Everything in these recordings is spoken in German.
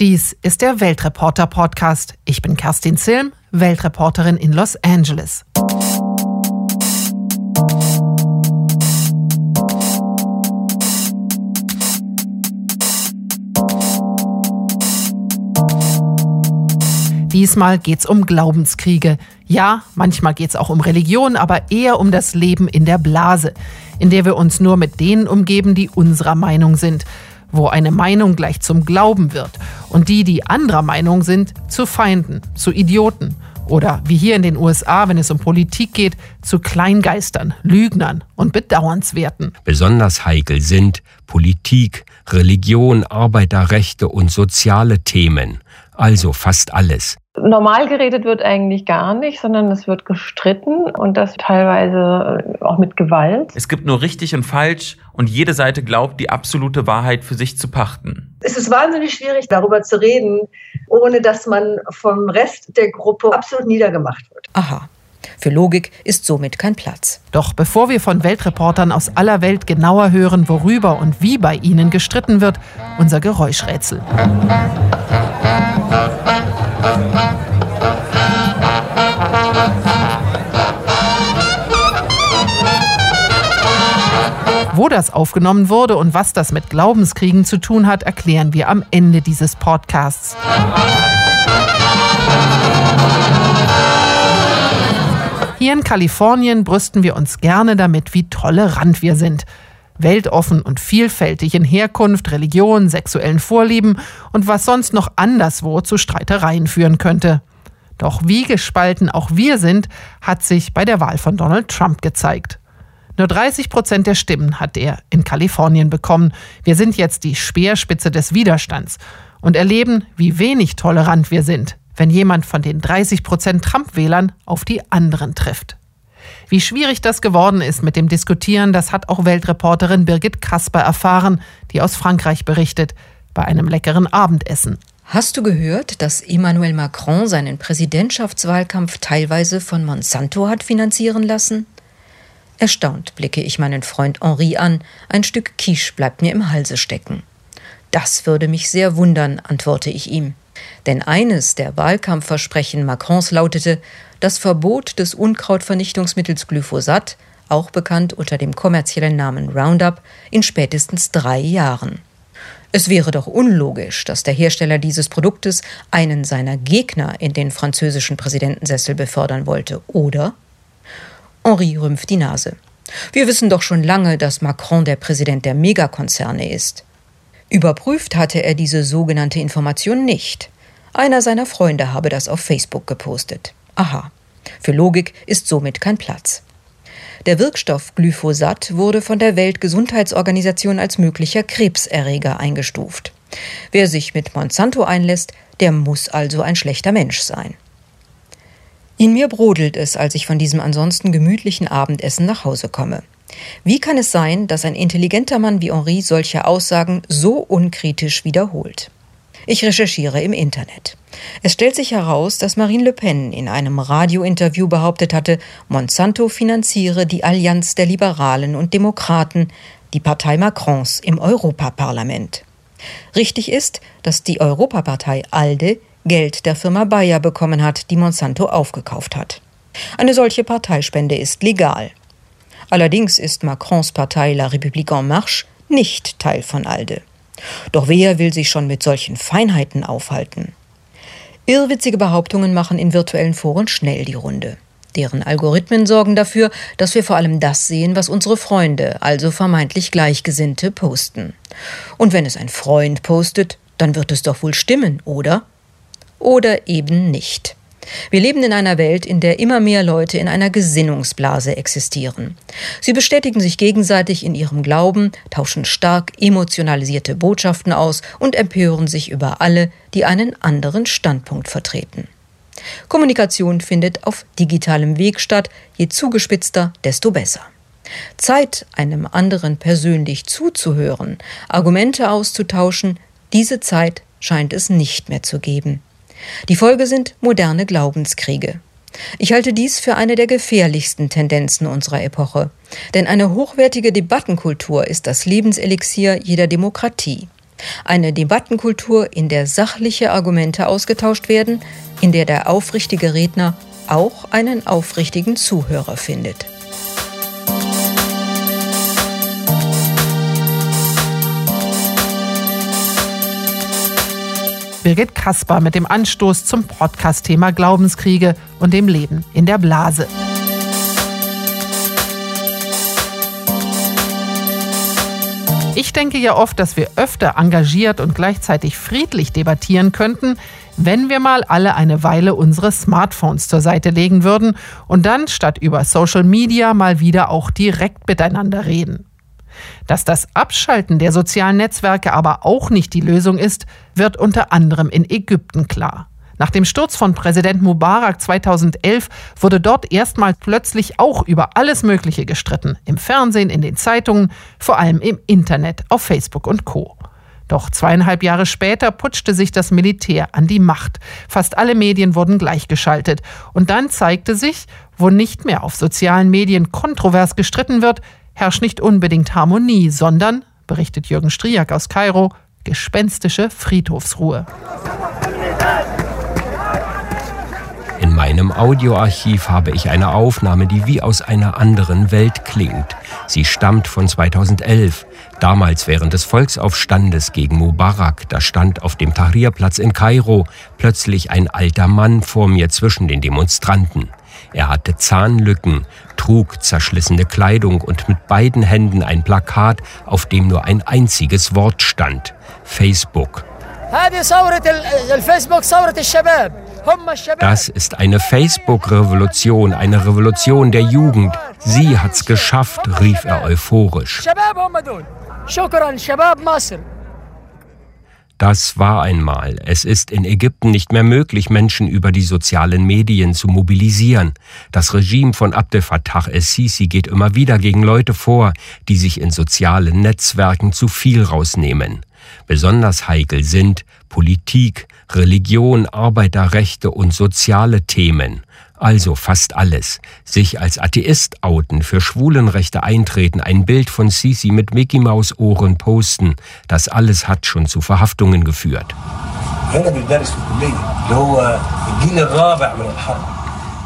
Dies ist der Weltreporter Podcast. Ich bin Kerstin Zilm, Weltreporterin in Los Angeles. Diesmal geht's um Glaubenskriege. Ja, manchmal geht's auch um Religion, aber eher um das Leben in der Blase, in der wir uns nur mit denen umgeben, die unserer Meinung sind wo eine Meinung gleich zum Glauben wird und die, die anderer Meinung sind, zu Feinden, zu Idioten oder wie hier in den USA, wenn es um Politik geht, zu Kleingeistern, Lügnern und Bedauernswerten. Besonders heikel sind Politik, Religion, Arbeiterrechte und soziale Themen, also fast alles. Normal geredet wird eigentlich gar nicht, sondern es wird gestritten und das teilweise äh, auch mit Gewalt. Es gibt nur richtig und falsch und jede Seite glaubt, die absolute Wahrheit für sich zu pachten. Es ist wahnsinnig schwierig, darüber zu reden, ohne dass man vom Rest der Gruppe absolut niedergemacht wird. Aha. Für Logik ist somit kein Platz. Doch bevor wir von Weltreportern aus aller Welt genauer hören, worüber und wie bei ihnen gestritten wird, unser Geräuschrätsel. Wo das aufgenommen wurde und was das mit Glaubenskriegen zu tun hat, erklären wir am Ende dieses Podcasts. Hier in Kalifornien brüsten wir uns gerne damit, wie tolerant wir sind. Weltoffen und vielfältig in Herkunft, Religion, sexuellen Vorlieben und was sonst noch anderswo zu Streitereien führen könnte. Doch wie gespalten auch wir sind, hat sich bei der Wahl von Donald Trump gezeigt. Nur 30 Prozent der Stimmen hat er in Kalifornien bekommen. Wir sind jetzt die Speerspitze des Widerstands und erleben, wie wenig tolerant wir sind, wenn jemand von den 30 Prozent Trump-Wählern auf die anderen trifft. Wie schwierig das geworden ist mit dem Diskutieren, das hat auch Weltreporterin Birgit Kasper erfahren, die aus Frankreich berichtet, bei einem leckeren Abendessen. Hast du gehört, dass Emmanuel Macron seinen Präsidentschaftswahlkampf teilweise von Monsanto hat finanzieren lassen? Erstaunt blicke ich meinen Freund Henri an, ein Stück Quiche bleibt mir im Halse stecken. Das würde mich sehr wundern, antworte ich ihm. Denn eines der Wahlkampfversprechen Macrons lautete das Verbot des Unkrautvernichtungsmittels Glyphosat, auch bekannt unter dem kommerziellen Namen Roundup, in spätestens drei Jahren. Es wäre doch unlogisch, dass der Hersteller dieses Produktes einen seiner Gegner in den französischen Präsidentensessel befördern wollte, oder? Henri rümpft die Nase. Wir wissen doch schon lange, dass Macron der Präsident der Megakonzerne ist. Überprüft hatte er diese sogenannte Information nicht. Einer seiner Freunde habe das auf Facebook gepostet. Aha. Für Logik ist somit kein Platz. Der Wirkstoff Glyphosat wurde von der Weltgesundheitsorganisation als möglicher Krebserreger eingestuft. Wer sich mit Monsanto einlässt, der muss also ein schlechter Mensch sein. In mir brodelt es, als ich von diesem ansonsten gemütlichen Abendessen nach Hause komme. Wie kann es sein, dass ein intelligenter Mann wie Henri solche Aussagen so unkritisch wiederholt? Ich recherchiere im Internet. Es stellt sich heraus, dass Marine Le Pen in einem Radiointerview behauptet hatte, Monsanto finanziere die Allianz der Liberalen und Demokraten, die Partei Macrons im Europaparlament. Richtig ist, dass die Europapartei ALDE Geld der Firma Bayer bekommen hat, die Monsanto aufgekauft hat. Eine solche Parteispende ist legal. Allerdings ist Macrons Partei La République en Marche nicht Teil von ALDE. Doch wer will sich schon mit solchen Feinheiten aufhalten? Irrwitzige Behauptungen machen in virtuellen Foren schnell die Runde. Deren Algorithmen sorgen dafür, dass wir vor allem das sehen, was unsere Freunde, also vermeintlich Gleichgesinnte, posten. Und wenn es ein Freund postet, dann wird es doch wohl stimmen, oder? oder eben nicht. Wir leben in einer Welt, in der immer mehr Leute in einer Gesinnungsblase existieren. Sie bestätigen sich gegenseitig in ihrem Glauben, tauschen stark emotionalisierte Botschaften aus und empören sich über alle, die einen anderen Standpunkt vertreten. Kommunikation findet auf digitalem Weg statt, je zugespitzter, desto besser. Zeit, einem anderen persönlich zuzuhören, Argumente auszutauschen, diese Zeit scheint es nicht mehr zu geben. Die Folge sind moderne Glaubenskriege. Ich halte dies für eine der gefährlichsten Tendenzen unserer Epoche. Denn eine hochwertige Debattenkultur ist das Lebenselixier jeder Demokratie. Eine Debattenkultur, in der sachliche Argumente ausgetauscht werden, in der der aufrichtige Redner auch einen aufrichtigen Zuhörer findet. Birgit Kasper mit dem Anstoß zum Podcast-Thema Glaubenskriege und dem Leben in der Blase. Ich denke ja oft, dass wir öfter engagiert und gleichzeitig friedlich debattieren könnten, wenn wir mal alle eine Weile unsere Smartphones zur Seite legen würden und dann statt über Social Media mal wieder auch direkt miteinander reden. Dass das Abschalten der sozialen Netzwerke aber auch nicht die Lösung ist, wird unter anderem in Ägypten klar. Nach dem Sturz von Präsident Mubarak 2011 wurde dort erstmals plötzlich auch über alles Mögliche gestritten. Im Fernsehen, in den Zeitungen, vor allem im Internet, auf Facebook und Co. Doch zweieinhalb Jahre später putschte sich das Militär an die Macht. Fast alle Medien wurden gleichgeschaltet. Und dann zeigte sich, wo nicht mehr auf sozialen Medien kontrovers gestritten wird, herrscht nicht unbedingt Harmonie, sondern, berichtet Jürgen Striak aus Kairo, gespenstische Friedhofsruhe. In meinem Audioarchiv habe ich eine Aufnahme, die wie aus einer anderen Welt klingt. Sie stammt von 2011, damals während des Volksaufstandes gegen Mubarak. Da stand auf dem Tahrirplatz in Kairo plötzlich ein alter Mann vor mir zwischen den Demonstranten. Er hatte Zahnlücken, trug zerschlissene Kleidung und mit beiden Händen ein Plakat, auf dem nur ein einziges Wort stand: Facebook. Das ist eine Facebook-Revolution, eine Revolution der Jugend. Sie hat's geschafft, rief er euphorisch. Das war einmal. Es ist in Ägypten nicht mehr möglich, Menschen über die sozialen Medien zu mobilisieren. Das Regime von Abdel Fattah el-Sisi geht immer wieder gegen Leute vor, die sich in sozialen Netzwerken zu viel rausnehmen. Besonders heikel sind Politik, Religion, Arbeiterrechte und soziale Themen also fast alles. Sich als Atheist outen, für Schwulenrechte eintreten, ein Bild von Sisi mit Mickey Maus Ohren posten, das alles hat schon zu Verhaftungen geführt.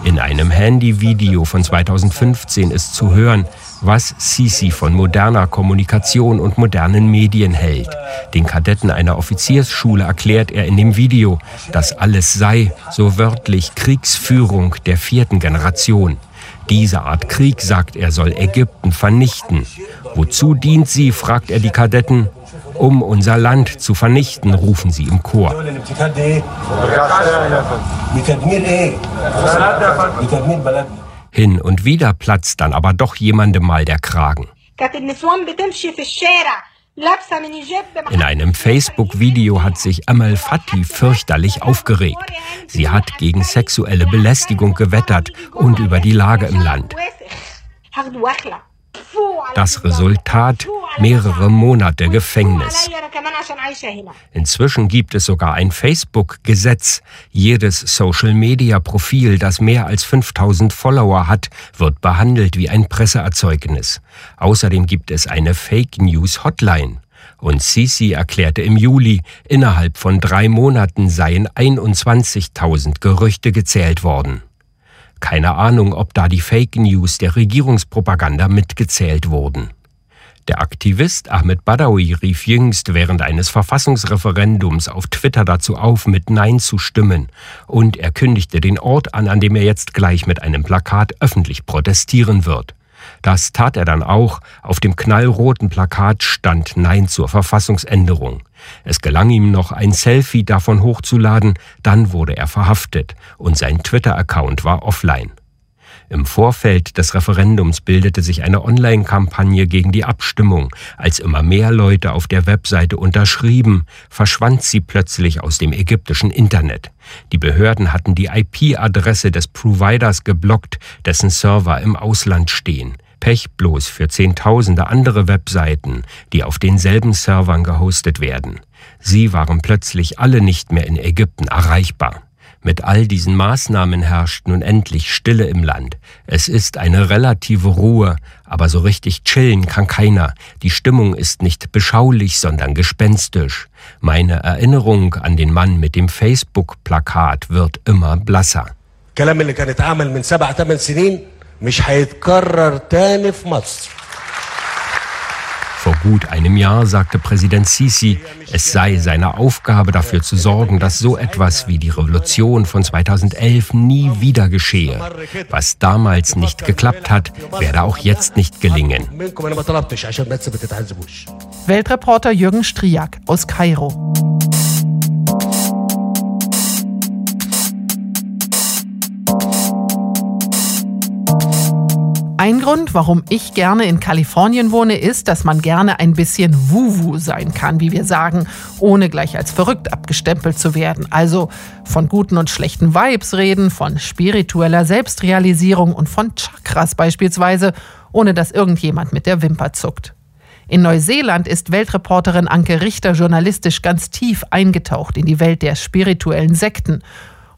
In einem Handyvideo von 2015 ist zu hören, was Sisi von moderner Kommunikation und modernen Medien hält. Den Kadetten einer Offiziersschule erklärt er in dem Video, dass alles sei, so wörtlich, Kriegsführung der vierten Generation. Diese Art Krieg, sagt er, soll Ägypten vernichten. Wozu dient sie, fragt er die Kadetten. Um unser Land zu vernichten, rufen sie im Chor. Hin und wieder platzt dann aber doch jemandem mal der Kragen. In einem Facebook-Video hat sich Amal Fati fürchterlich aufgeregt. Sie hat gegen sexuelle Belästigung gewettert und über die Lage im Land. Das Resultat mehrere Monate Gefängnis. Inzwischen gibt es sogar ein Facebook-Gesetz. Jedes Social-Media-Profil, das mehr als 5000 Follower hat, wird behandelt wie ein Presseerzeugnis. Außerdem gibt es eine Fake News Hotline. Und Sisi erklärte im Juli, innerhalb von drei Monaten seien 21.000 Gerüchte gezählt worden. Keine Ahnung, ob da die Fake News der Regierungspropaganda mitgezählt wurden. Der Aktivist Ahmed Badawi rief jüngst während eines Verfassungsreferendums auf Twitter dazu auf, mit Nein zu stimmen, und er kündigte den Ort an, an dem er jetzt gleich mit einem Plakat öffentlich protestieren wird. Das tat er dann auch. Auf dem knallroten Plakat stand Nein zur Verfassungsänderung. Es gelang ihm noch, ein Selfie davon hochzuladen, dann wurde er verhaftet und sein Twitter-Account war offline. Im Vorfeld des Referendums bildete sich eine Online-Kampagne gegen die Abstimmung. Als immer mehr Leute auf der Webseite unterschrieben, verschwand sie plötzlich aus dem ägyptischen Internet. Die Behörden hatten die IP-Adresse des Providers geblockt, dessen Server im Ausland stehen. Pech bloß für Zehntausende andere Webseiten, die auf denselben Servern gehostet werden. Sie waren plötzlich alle nicht mehr in Ägypten erreichbar. Mit all diesen Maßnahmen herrscht nun endlich Stille im Land. Es ist eine relative Ruhe, aber so richtig chillen kann keiner. Die Stimmung ist nicht beschaulich, sondern gespenstisch. Meine Erinnerung an den Mann mit dem Facebook-Plakat wird immer blasser. مش هيتكرر تاني في مصر vor gut einem Jahr sagte Präsident Sisi, es sei seine Aufgabe dafür zu sorgen, dass so etwas wie die Revolution von 2011 nie wieder geschehe. Was damals nicht geklappt hat, werde auch jetzt nicht gelingen. Weltreporter Jürgen Striak aus Kairo. Ein Grund, warum ich gerne in Kalifornien wohne, ist, dass man gerne ein bisschen Wuwu sein kann, wie wir sagen, ohne gleich als verrückt abgestempelt zu werden. Also von guten und schlechten Vibes reden, von spiritueller Selbstrealisierung und von Chakras beispielsweise, ohne dass irgendjemand mit der Wimper zuckt. In Neuseeland ist Weltreporterin Anke Richter journalistisch ganz tief eingetaucht in die Welt der spirituellen Sekten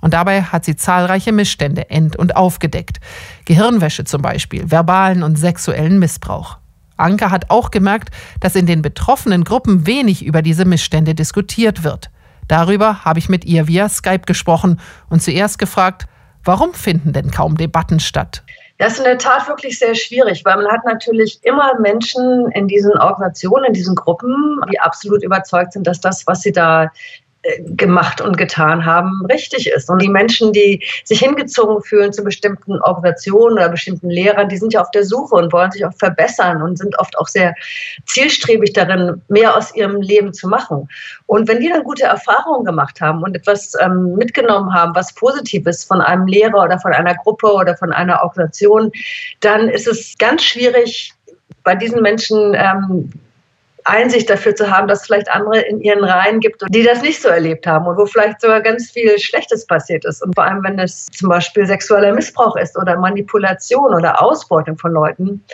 und dabei hat sie zahlreiche Missstände end- und aufgedeckt. Gehirnwäsche zum Beispiel, verbalen und sexuellen Missbrauch. Anke hat auch gemerkt, dass in den betroffenen Gruppen wenig über diese Missstände diskutiert wird. Darüber habe ich mit ihr via Skype gesprochen und zuerst gefragt, warum finden denn kaum Debatten statt? Das ist in der Tat wirklich sehr schwierig, weil man hat natürlich immer Menschen in diesen Organisationen, in diesen Gruppen, die absolut überzeugt sind, dass das, was sie da gemacht und getan haben, richtig ist. Und die Menschen, die sich hingezogen fühlen zu bestimmten Organisationen oder bestimmten Lehrern, die sind ja auf der Suche und wollen sich auch verbessern und sind oft auch sehr zielstrebig darin, mehr aus ihrem Leben zu machen. Und wenn die dann gute Erfahrungen gemacht haben und etwas ähm, mitgenommen haben, was positiv ist von einem Lehrer oder von einer Gruppe oder von einer Organisation, dann ist es ganz schwierig, bei diesen Menschen ähm, Einsicht dafür zu haben, dass es vielleicht andere in ihren Reihen gibt, die das nicht so erlebt haben und wo vielleicht sogar ganz viel Schlechtes passiert ist. Und vor allem, wenn es zum Beispiel sexueller Missbrauch ist oder Manipulation oder Ausbeutung von Leuten,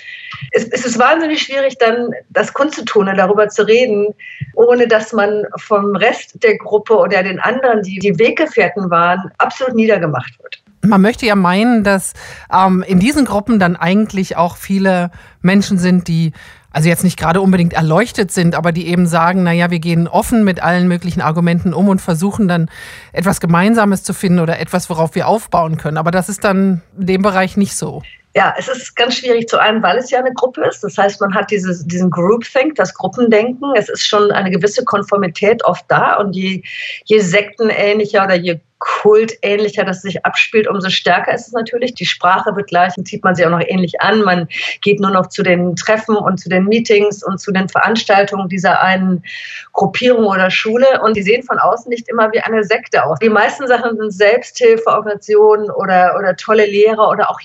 ist, ist es wahnsinnig schwierig, dann das kundzutun und darüber zu reden, ohne dass man vom Rest der Gruppe oder den anderen, die die Weggefährten waren, absolut niedergemacht wird. Man möchte ja meinen, dass ähm, in diesen Gruppen dann eigentlich auch viele Menschen sind, die also jetzt nicht gerade unbedingt erleuchtet sind, aber die eben sagen, na ja, wir gehen offen mit allen möglichen Argumenten um und versuchen dann etwas Gemeinsames zu finden oder etwas, worauf wir aufbauen können. Aber das ist dann in dem Bereich nicht so. Ja, es ist ganz schwierig zu einem, weil es ja eine Gruppe ist. Das heißt, man hat dieses, diesen Groupthink, das Gruppendenken. Es ist schon eine gewisse Konformität oft da und je, je sektenähnlicher oder je kultähnlicher das sich abspielt, umso stärker ist es natürlich. Die Sprache wird gleich und zieht man sie auch noch ähnlich an. Man geht nur noch zu den Treffen und zu den Meetings und zu den Veranstaltungen dieser einen Gruppierung oder Schule und die sehen von außen nicht immer wie eine Sekte aus. Die meisten Sachen sind Selbsthilfeorganisationen oder, oder tolle Lehrer oder auch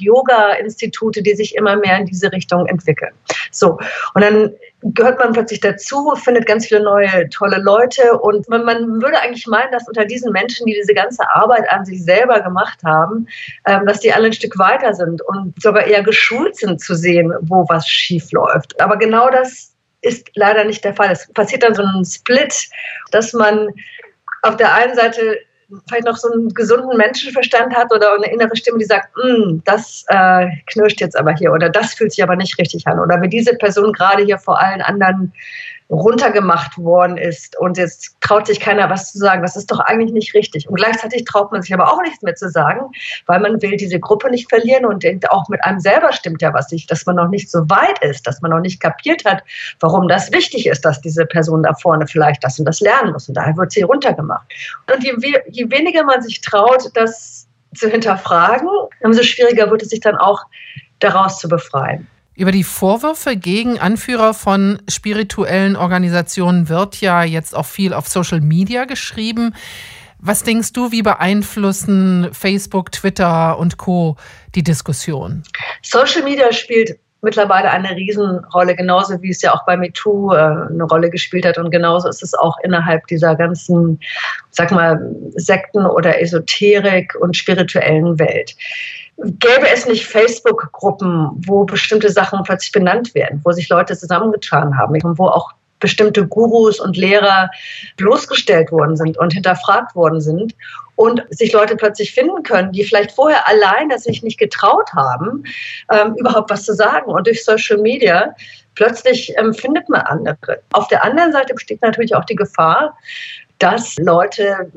Yoga-Institute, die sich immer mehr in diese Richtung entwickeln. So, und dann gehört man plötzlich dazu, findet ganz viele neue tolle Leute und man, man, würde eigentlich meinen, dass unter diesen Menschen, die diese ganze Arbeit an sich selber gemacht haben, ähm, dass die alle ein Stück weiter sind und sogar eher geschult sind zu sehen, wo was schief läuft. Aber genau das ist leider nicht der Fall. Es passiert dann so ein Split, dass man auf der einen Seite vielleicht noch so einen gesunden Menschenverstand hat oder eine innere Stimme, die sagt, hm, das äh, knirscht jetzt aber hier oder das fühlt sich aber nicht richtig an. Oder wie diese Person gerade hier vor allen anderen runtergemacht worden ist und jetzt traut sich keiner was zu sagen. Das ist doch eigentlich nicht richtig. Und gleichzeitig traut man sich aber auch nichts mehr zu sagen, weil man will diese Gruppe nicht verlieren und auch mit einem selber stimmt ja was nicht, dass man noch nicht so weit ist, dass man noch nicht kapiert hat, warum das wichtig ist, dass diese Person da vorne vielleicht das und das lernen muss. Und daher wird sie runtergemacht. Und je, je weniger man sich traut, das zu hinterfragen, umso schwieriger wird es sich dann auch daraus zu befreien. Über die Vorwürfe gegen Anführer von spirituellen Organisationen wird ja jetzt auch viel auf Social Media geschrieben. Was denkst du, wie beeinflussen Facebook, Twitter und Co. die Diskussion? Social Media spielt mittlerweile eine Riesenrolle, genauso wie es ja auch bei MeToo äh, eine Rolle gespielt hat. Und genauso ist es auch innerhalb dieser ganzen, sag mal, Sekten oder Esoterik und spirituellen Welt gäbe es nicht Facebook-Gruppen, wo bestimmte Sachen plötzlich benannt werden, wo sich Leute zusammengetan haben und wo auch bestimmte Gurus und Lehrer bloßgestellt worden sind und hinterfragt worden sind und sich Leute plötzlich finden können, die vielleicht vorher alleine sich nicht getraut haben, ähm, überhaupt was zu sagen. Und durch Social Media plötzlich ähm, findet man andere. Auf der anderen Seite besteht natürlich auch die Gefahr, dass Leute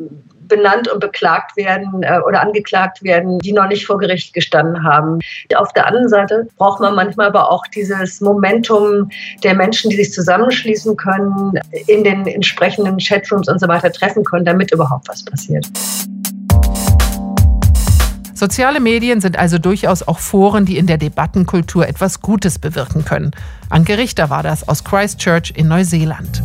benannt und beklagt werden äh, oder angeklagt werden, die noch nicht vor Gericht gestanden haben. Auf der anderen Seite braucht man manchmal aber auch dieses Momentum der Menschen, die sich zusammenschließen können, in den entsprechenden Chatrooms und so weiter treffen können, damit überhaupt was passiert. Soziale Medien sind also durchaus auch Foren, die in der Debattenkultur etwas Gutes bewirken können. Anke Richter war das aus Christchurch in Neuseeland.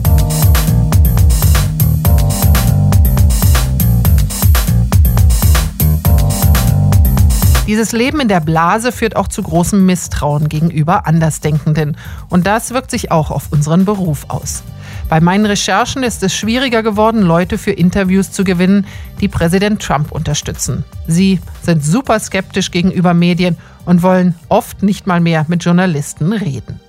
Dieses Leben in der Blase führt auch zu großem Misstrauen gegenüber Andersdenkenden. Und das wirkt sich auch auf unseren Beruf aus. Bei meinen Recherchen ist es schwieriger geworden, Leute für Interviews zu gewinnen, die Präsident Trump unterstützen. Sie sind super skeptisch gegenüber Medien und wollen oft nicht mal mehr mit Journalisten reden.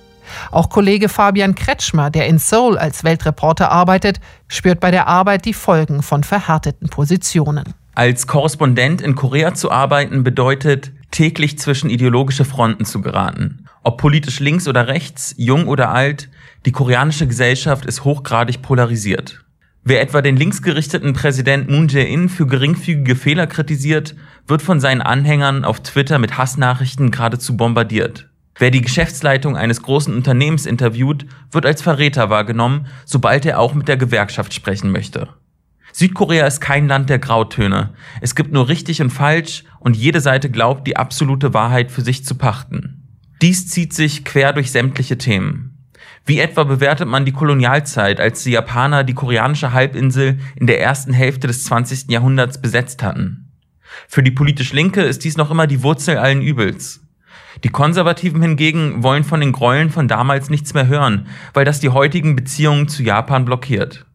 Auch Kollege Fabian Kretschmer, der in Seoul als Weltreporter arbeitet, spürt bei der Arbeit die Folgen von verhärteten Positionen. Als Korrespondent in Korea zu arbeiten bedeutet, täglich zwischen ideologische Fronten zu geraten. Ob politisch links oder rechts, jung oder alt, die koreanische Gesellschaft ist hochgradig polarisiert. Wer etwa den linksgerichteten Präsident Moon Jae-in für geringfügige Fehler kritisiert, wird von seinen Anhängern auf Twitter mit Hassnachrichten geradezu bombardiert. Wer die Geschäftsleitung eines großen Unternehmens interviewt, wird als Verräter wahrgenommen, sobald er auch mit der Gewerkschaft sprechen möchte. Südkorea ist kein Land der Grautöne. Es gibt nur richtig und falsch und jede Seite glaubt, die absolute Wahrheit für sich zu pachten. Dies zieht sich quer durch sämtliche Themen. Wie etwa bewertet man die Kolonialzeit, als die Japaner die koreanische Halbinsel in der ersten Hälfte des 20. Jahrhunderts besetzt hatten? Für die politisch Linke ist dies noch immer die Wurzel allen Übels. Die Konservativen hingegen wollen von den Gräueln von damals nichts mehr hören, weil das die heutigen Beziehungen zu Japan blockiert.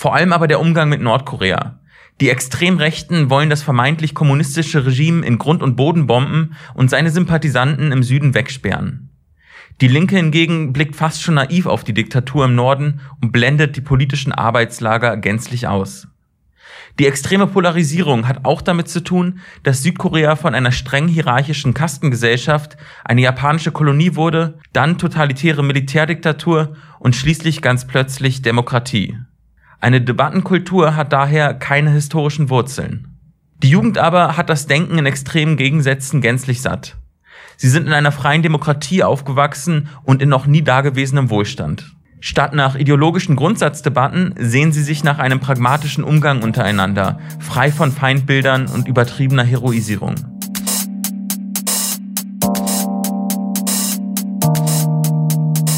Vor allem aber der Umgang mit Nordkorea. Die Extremrechten wollen das vermeintlich kommunistische Regime in Grund und Boden bomben und seine Sympathisanten im Süden wegsperren. Die Linke hingegen blickt fast schon naiv auf die Diktatur im Norden und blendet die politischen Arbeitslager gänzlich aus. Die extreme Polarisierung hat auch damit zu tun, dass Südkorea von einer streng hierarchischen Kastengesellschaft eine japanische Kolonie wurde, dann totalitäre Militärdiktatur und schließlich ganz plötzlich Demokratie. Eine Debattenkultur hat daher keine historischen Wurzeln. Die Jugend aber hat das Denken in extremen Gegensätzen gänzlich satt. Sie sind in einer freien Demokratie aufgewachsen und in noch nie dagewesenem Wohlstand. Statt nach ideologischen Grundsatzdebatten sehen sie sich nach einem pragmatischen Umgang untereinander, frei von Feindbildern und übertriebener Heroisierung.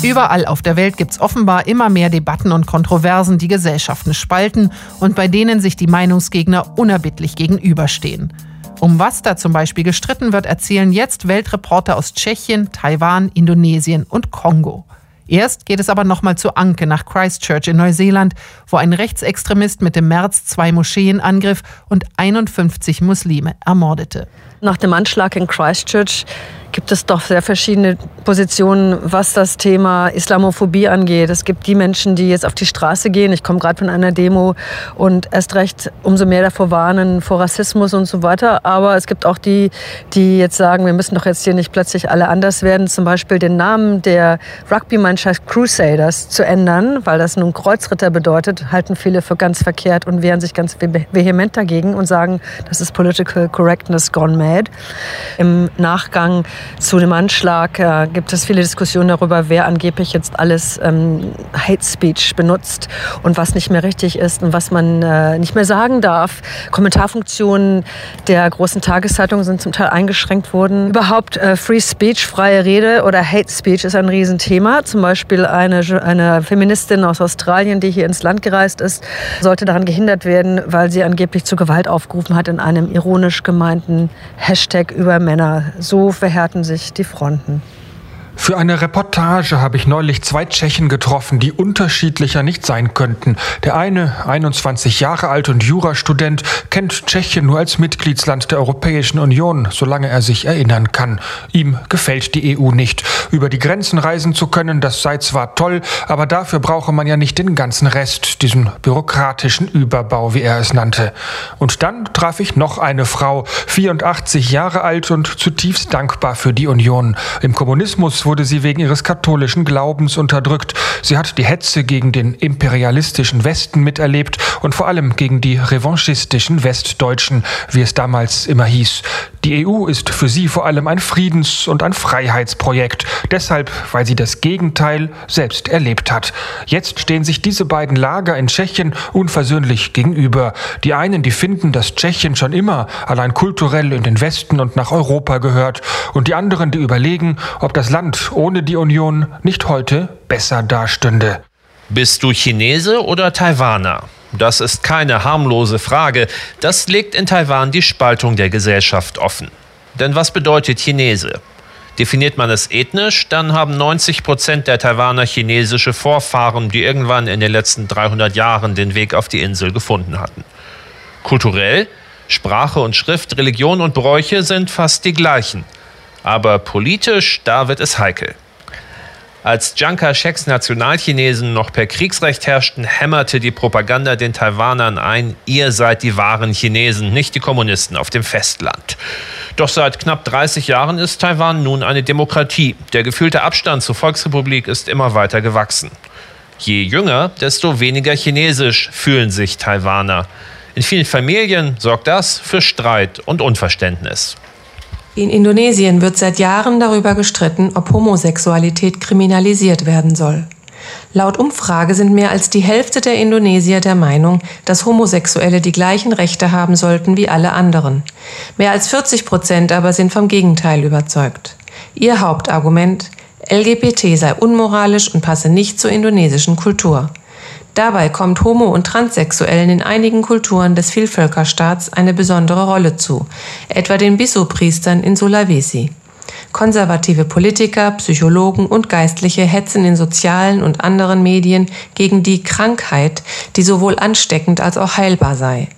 Überall auf der Welt gibt es offenbar immer mehr Debatten und Kontroversen, die Gesellschaften spalten und bei denen sich die Meinungsgegner unerbittlich gegenüberstehen. Um was da zum Beispiel gestritten wird, erzählen jetzt Weltreporter aus Tschechien, Taiwan, Indonesien und Kongo. Erst geht es aber nochmal zu Anke nach Christchurch in Neuseeland, wo ein Rechtsextremist Mitte März zwei Moscheen angriff und 51 Muslime ermordete. Nach dem Anschlag in Christchurch gibt es doch sehr verschiedene Positionen, was das Thema Islamophobie angeht. Es gibt die Menschen, die jetzt auf die Straße gehen. Ich komme gerade von einer Demo und erst recht umso mehr davor warnen, vor Rassismus und so weiter. Aber es gibt auch die, die jetzt sagen, wir müssen doch jetzt hier nicht plötzlich alle anders werden. Zum Beispiel den Namen der Rugby-Mannschaft Crusaders zu ändern, weil das nun Kreuzritter bedeutet, halten viele für ganz verkehrt und wehren sich ganz vehement dagegen und sagen, das ist Political Correctness gone mad. Im Nachgang zu dem Anschlag äh, gibt es viele Diskussionen darüber, wer angeblich jetzt alles ähm, Hate Speech benutzt und was nicht mehr richtig ist und was man äh, nicht mehr sagen darf. Kommentarfunktionen der großen Tageszeitungen sind zum Teil eingeschränkt worden. Überhaupt äh, Free Speech, freie Rede oder Hate Speech ist ein Riesenthema. Zum Beispiel eine, eine Feministin aus Australien, die hier ins Land gereist ist, sollte daran gehindert werden, weil sie angeblich zu Gewalt aufgerufen hat in einem ironisch gemeinten Hashtag über Männer. So verhärten sich die Fronten. Für eine Reportage habe ich neulich zwei Tschechen getroffen, die unterschiedlicher nicht sein könnten. Der eine, 21 Jahre alt und Jurastudent, kennt Tschechien nur als Mitgliedsland der Europäischen Union, solange er sich erinnern kann. Ihm gefällt die EU nicht. Über die Grenzen reisen zu können, das sei zwar toll, aber dafür brauche man ja nicht den ganzen Rest, diesen bürokratischen Überbau, wie er es nannte. Und dann traf ich noch eine Frau, 84 Jahre alt und zutiefst dankbar für die Union. Im Kommunismus wurde sie wegen ihres katholischen Glaubens unterdrückt. Sie hat die Hetze gegen den imperialistischen Westen miterlebt und vor allem gegen die revanchistischen Westdeutschen, wie es damals immer hieß. Die EU ist für sie vor allem ein Friedens- und ein Freiheitsprojekt. Deshalb, weil sie das Gegenteil selbst erlebt hat. Jetzt stehen sich diese beiden Lager in Tschechien unversöhnlich gegenüber. Die einen, die finden, dass Tschechien schon immer allein kulturell in den Westen und nach Europa gehört. Und die anderen, die überlegen, ob das Land ohne die Union nicht heute besser dastünde. Bist du Chinese oder Taiwaner? Das ist keine harmlose Frage. Das legt in Taiwan die Spaltung der Gesellschaft offen. Denn was bedeutet Chinese? Definiert man es ethnisch, dann haben 90 Prozent der Taiwaner chinesische Vorfahren, die irgendwann in den letzten 300 Jahren den Weg auf die Insel gefunden hatten. Kulturell, Sprache und Schrift, Religion und Bräuche sind fast die gleichen. Aber politisch, da wird es heikel. Als Chiang Kai-sheks Nationalchinesen noch per Kriegsrecht herrschten, hämmerte die Propaganda den Taiwanern ein, ihr seid die wahren Chinesen, nicht die Kommunisten auf dem Festland. Doch seit knapp 30 Jahren ist Taiwan nun eine Demokratie. Der gefühlte Abstand zur Volksrepublik ist immer weiter gewachsen. Je jünger, desto weniger chinesisch fühlen sich Taiwaner. In vielen Familien sorgt das für Streit und Unverständnis. In Indonesien wird seit Jahren darüber gestritten, ob Homosexualität kriminalisiert werden soll. Laut Umfrage sind mehr als die Hälfte der Indonesier der Meinung, dass Homosexuelle die gleichen Rechte haben sollten wie alle anderen. Mehr als 40 Prozent aber sind vom Gegenteil überzeugt. Ihr Hauptargument, LGBT sei unmoralisch und passe nicht zur indonesischen Kultur. Dabei kommt Homo- und Transsexuellen in einigen Kulturen des Vielvölkerstaats eine besondere Rolle zu, etwa den Bisu-Priestern in Sulawesi. Konservative Politiker, Psychologen und Geistliche hetzen in sozialen und anderen Medien gegen die Krankheit, die sowohl ansteckend als auch heilbar sei.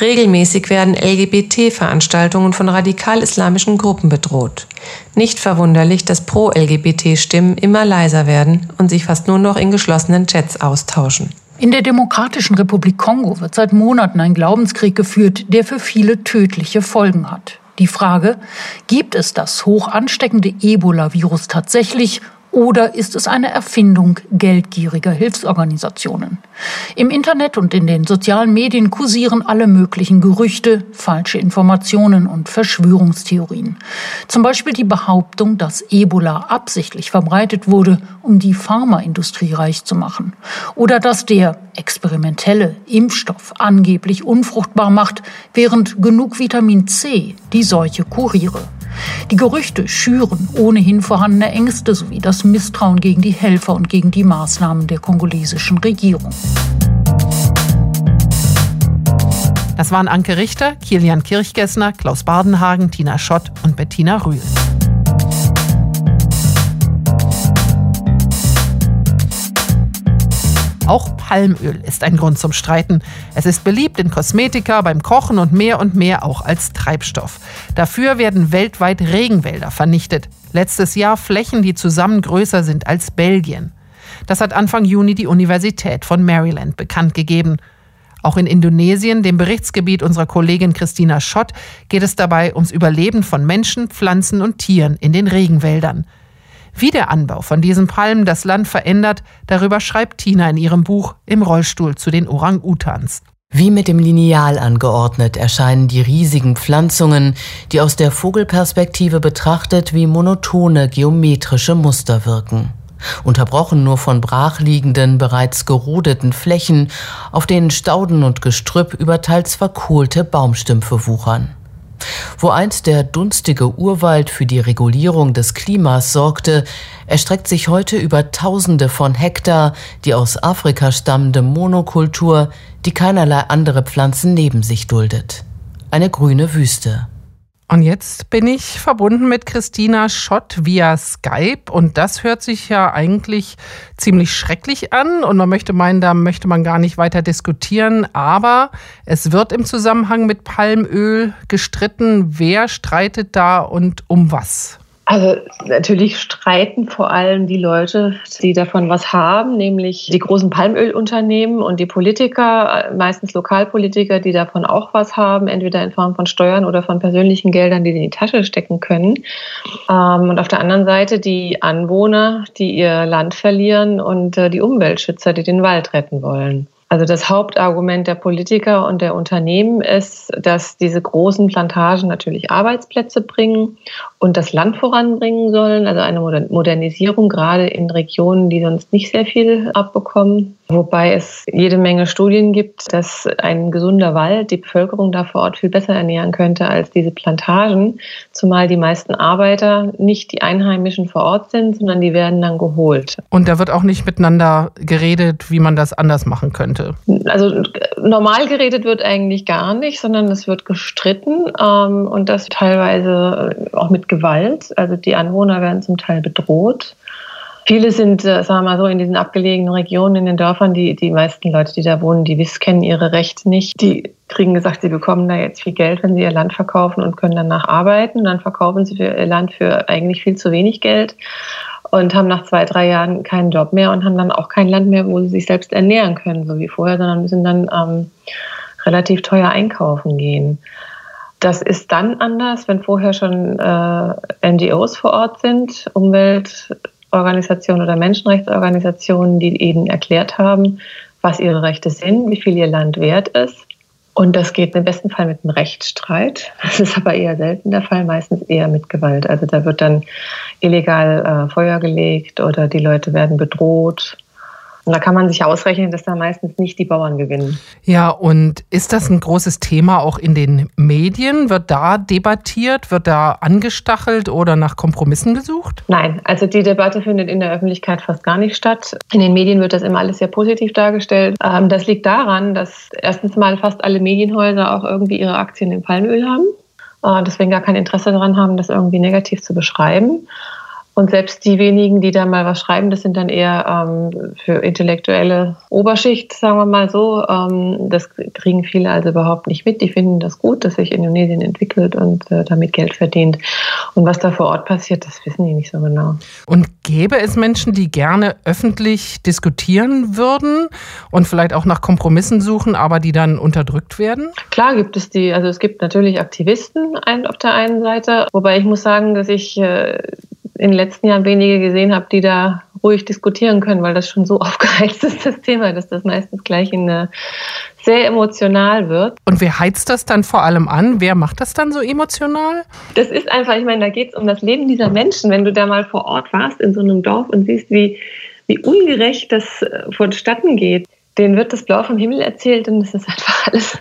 Regelmäßig werden LGBT-Veranstaltungen von radikal-islamischen Gruppen bedroht. Nicht verwunderlich, dass Pro-LGBT-Stimmen immer leiser werden und sich fast nur noch in geschlossenen Chats austauschen. In der Demokratischen Republik Kongo wird seit Monaten ein Glaubenskrieg geführt, der für viele tödliche Folgen hat. Die Frage, gibt es das hoch ansteckende Ebola-Virus tatsächlich oder ist es eine Erfindung geldgieriger Hilfsorganisationen? Im Internet und in den sozialen Medien kursieren alle möglichen Gerüchte, falsche Informationen und Verschwörungstheorien. Zum Beispiel die Behauptung, dass Ebola absichtlich verbreitet wurde, um die Pharmaindustrie reich zu machen. Oder dass der experimentelle Impfstoff angeblich unfruchtbar macht, während genug Vitamin C die Seuche kuriere. Die Gerüchte schüren ohnehin vorhandene Ängste sowie das Misstrauen gegen die Helfer und gegen die Maßnahmen der kongolesischen Regierung. Das waren Anke Richter, Kilian Kirchgessner, Klaus Bardenhagen, Tina Schott und Bettina Rühl. Auch Palmöl ist ein Grund zum Streiten. Es ist beliebt in Kosmetika, beim Kochen und mehr und mehr auch als Treibstoff. Dafür werden weltweit Regenwälder vernichtet. Letztes Jahr Flächen, die zusammen größer sind als Belgien. Das hat Anfang Juni die Universität von Maryland bekannt gegeben. Auch in Indonesien, dem Berichtsgebiet unserer Kollegin Christina Schott, geht es dabei ums Überleben von Menschen, Pflanzen und Tieren in den Regenwäldern. Wie der Anbau von diesen Palmen das Land verändert, darüber schreibt Tina in ihrem Buch Im Rollstuhl zu den Orang-Utans. Wie mit dem Lineal angeordnet erscheinen die riesigen Pflanzungen, die aus der Vogelperspektive betrachtet wie monotone geometrische Muster wirken. Unterbrochen nur von brachliegenden, bereits gerodeten Flächen, auf denen Stauden und Gestrüpp über teils verkohlte Baumstümpfe wuchern. Wo einst der dunstige Urwald für die Regulierung des Klimas sorgte, erstreckt sich heute über Tausende von Hektar die aus Afrika stammende Monokultur, die keinerlei andere Pflanzen neben sich duldet. Eine grüne Wüste. Und jetzt bin ich verbunden mit Christina Schott via Skype und das hört sich ja eigentlich ziemlich schrecklich an und man möchte meinen, da möchte man gar nicht weiter diskutieren, aber es wird im Zusammenhang mit Palmöl gestritten. Wer streitet da und um was? Also natürlich streiten vor allem die Leute, die davon was haben, nämlich die großen Palmölunternehmen und die Politiker, meistens Lokalpolitiker, die davon auch was haben, entweder in Form von Steuern oder von persönlichen Geldern, die sie in die Tasche stecken können. Ähm, und auf der anderen Seite die Anwohner, die ihr Land verlieren und äh, die Umweltschützer, die den Wald retten wollen. Also das Hauptargument der Politiker und der Unternehmen ist, dass diese großen Plantagen natürlich Arbeitsplätze bringen und das Land voranbringen sollen, also eine Modernisierung gerade in Regionen, die sonst nicht sehr viel abbekommen. Wobei es jede Menge Studien gibt, dass ein gesunder Wald die Bevölkerung da vor Ort viel besser ernähren könnte als diese Plantagen, zumal die meisten Arbeiter nicht die Einheimischen vor Ort sind, sondern die werden dann geholt. Und da wird auch nicht miteinander geredet, wie man das anders machen könnte. Also normal geredet wird eigentlich gar nicht, sondern es wird gestritten ähm, und das teilweise auch mit Gewalt. Also die Anwohner werden zum Teil bedroht. Viele sind, äh, sagen wir mal so, in diesen abgelegenen Regionen, in den Dörfern, die, die meisten Leute, die da wohnen, die wissen, kennen ihre Rechte nicht. Die kriegen gesagt, sie bekommen da jetzt viel Geld, wenn sie ihr Land verkaufen und können danach arbeiten. Dann verkaufen sie ihr Land für eigentlich viel zu wenig Geld und haben nach zwei, drei Jahren keinen Job mehr und haben dann auch kein Land mehr, wo sie sich selbst ernähren können, so wie vorher, sondern müssen dann ähm, relativ teuer einkaufen gehen. Das ist dann anders, wenn vorher schon äh, NGOs vor Ort sind, Umweltorganisationen oder Menschenrechtsorganisationen, die eben erklärt haben, was ihre Rechte sind, wie viel ihr Land wert ist. Und das geht im besten Fall mit einem Rechtsstreit. Das ist aber eher selten der Fall, meistens eher mit Gewalt. Also da wird dann illegal äh, Feuer gelegt oder die Leute werden bedroht und da kann man sich ausrechnen, dass da meistens nicht die Bauern gewinnen. Ja, und ist das ein großes Thema auch in den Medien? Wird da debattiert, wird da angestachelt oder nach Kompromissen gesucht? Nein, also die Debatte findet in der Öffentlichkeit fast gar nicht statt. In den Medien wird das immer alles sehr positiv dargestellt. Ähm, das liegt daran, dass erstens mal fast alle Medienhäuser auch irgendwie ihre Aktien im Palmöl haben. Äh, deswegen gar kein Interesse daran haben, das irgendwie negativ zu beschreiben. Und selbst die wenigen, die da mal was schreiben, das sind dann eher ähm, für intellektuelle Oberschicht, sagen wir mal so. Ähm, das kriegen viele also überhaupt nicht mit. Die finden das gut, dass sich Indonesien entwickelt und äh, damit Geld verdient. Und was da vor Ort passiert, das wissen die nicht so genau. Und gäbe es Menschen, die gerne öffentlich diskutieren würden und vielleicht auch nach Kompromissen suchen, aber die dann unterdrückt werden? Klar gibt es die. Also es gibt natürlich Aktivisten auf der einen Seite, wobei ich muss sagen, dass ich äh, in den letzten Jahren wenige gesehen habe, die da ruhig diskutieren können, weil das schon so aufgeheizt ist, das Thema, dass das meistens gleich in eine sehr emotional wird. Und wer heizt das dann vor allem an? Wer macht das dann so emotional? Das ist einfach, ich meine, da geht es um das Leben dieser Menschen. Wenn du da mal vor Ort warst in so einem Dorf und siehst, wie, wie ungerecht das äh, vonstatten geht, denen wird das Blau vom Himmel erzählt und es ist einfach alles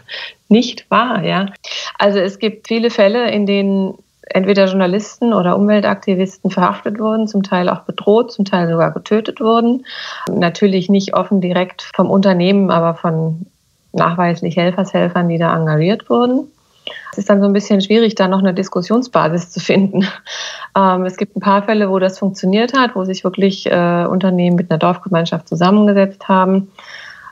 nicht wahr. Ja? Also es gibt viele Fälle, in denen entweder Journalisten oder Umweltaktivisten verhaftet wurden, zum Teil auch bedroht, zum Teil sogar getötet wurden. Natürlich nicht offen direkt vom Unternehmen, aber von nachweislich Helfershelfern, die da engagiert wurden. Es ist dann so ein bisschen schwierig, da noch eine Diskussionsbasis zu finden. Ähm, es gibt ein paar Fälle, wo das funktioniert hat, wo sich wirklich äh, Unternehmen mit einer Dorfgemeinschaft zusammengesetzt haben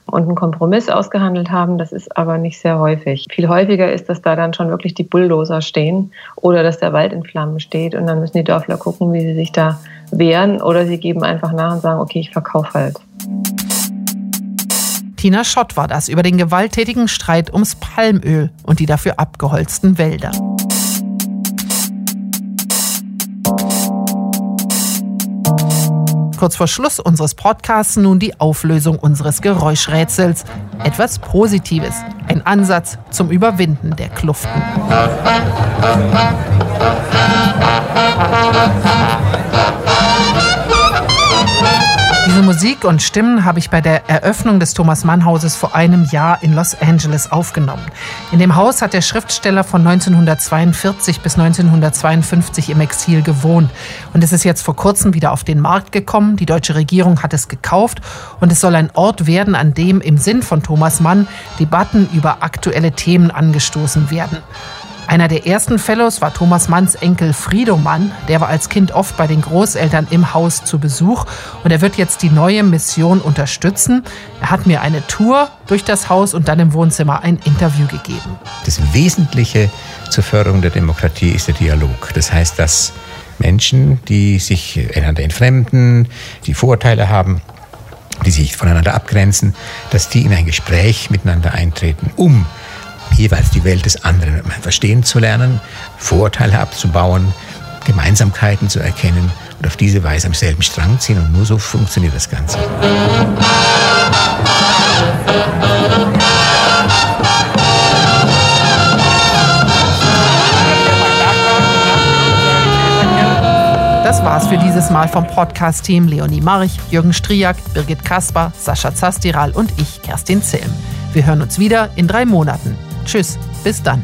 und einen Kompromiss ausgehandelt haben. Das ist aber nicht sehr häufig. Viel häufiger ist, dass da dann schon wirklich die Bulldozer stehen oder dass der Wald in Flammen steht und dann müssen die Dörfler gucken, wie sie sich da wehren oder sie geben einfach nach und sagen, okay, ich verkaufe halt. Tina Schott war das über den gewalttätigen Streit ums Palmöl und die dafür abgeholzten Wälder. Kurz vor Schluss unseres Podcasts nun die Auflösung unseres Geräuschrätsels. Etwas Positives, ein Ansatz zum Überwinden der Kluften. Diese Musik und Stimmen habe ich bei der Eröffnung des Thomas Mann Hauses vor einem Jahr in Los Angeles aufgenommen. In dem Haus hat der Schriftsteller von 1942 bis 1952 im Exil gewohnt. Und es ist jetzt vor kurzem wieder auf den Markt gekommen. Die deutsche Regierung hat es gekauft und es soll ein Ort werden, an dem im Sinn von Thomas Mann Debatten über aktuelle Themen angestoßen werden. Einer der ersten Fellows war Thomas Manns Enkel Friedomann. Der war als Kind oft bei den Großeltern im Haus zu Besuch und er wird jetzt die neue Mission unterstützen. Er hat mir eine Tour durch das Haus und dann im Wohnzimmer ein Interview gegeben. Das Wesentliche zur Förderung der Demokratie ist der Dialog. Das heißt, dass Menschen, die sich einander entfremden, die Vorurteile haben, die sich voneinander abgrenzen, dass die in ein Gespräch miteinander eintreten, um jeweils die Welt des anderen verstehen zu lernen, Vorurteile abzubauen, Gemeinsamkeiten zu erkennen und auf diese Weise am selben Strang ziehen. Und nur so funktioniert das Ganze. Das war's für dieses Mal vom Podcast-Team Leonie March, Jürgen Striak, Birgit Kasper, Sascha Zastiral und ich, Kerstin Zilm. Wir hören uns wieder in drei Monaten. Tschüss, bis dann.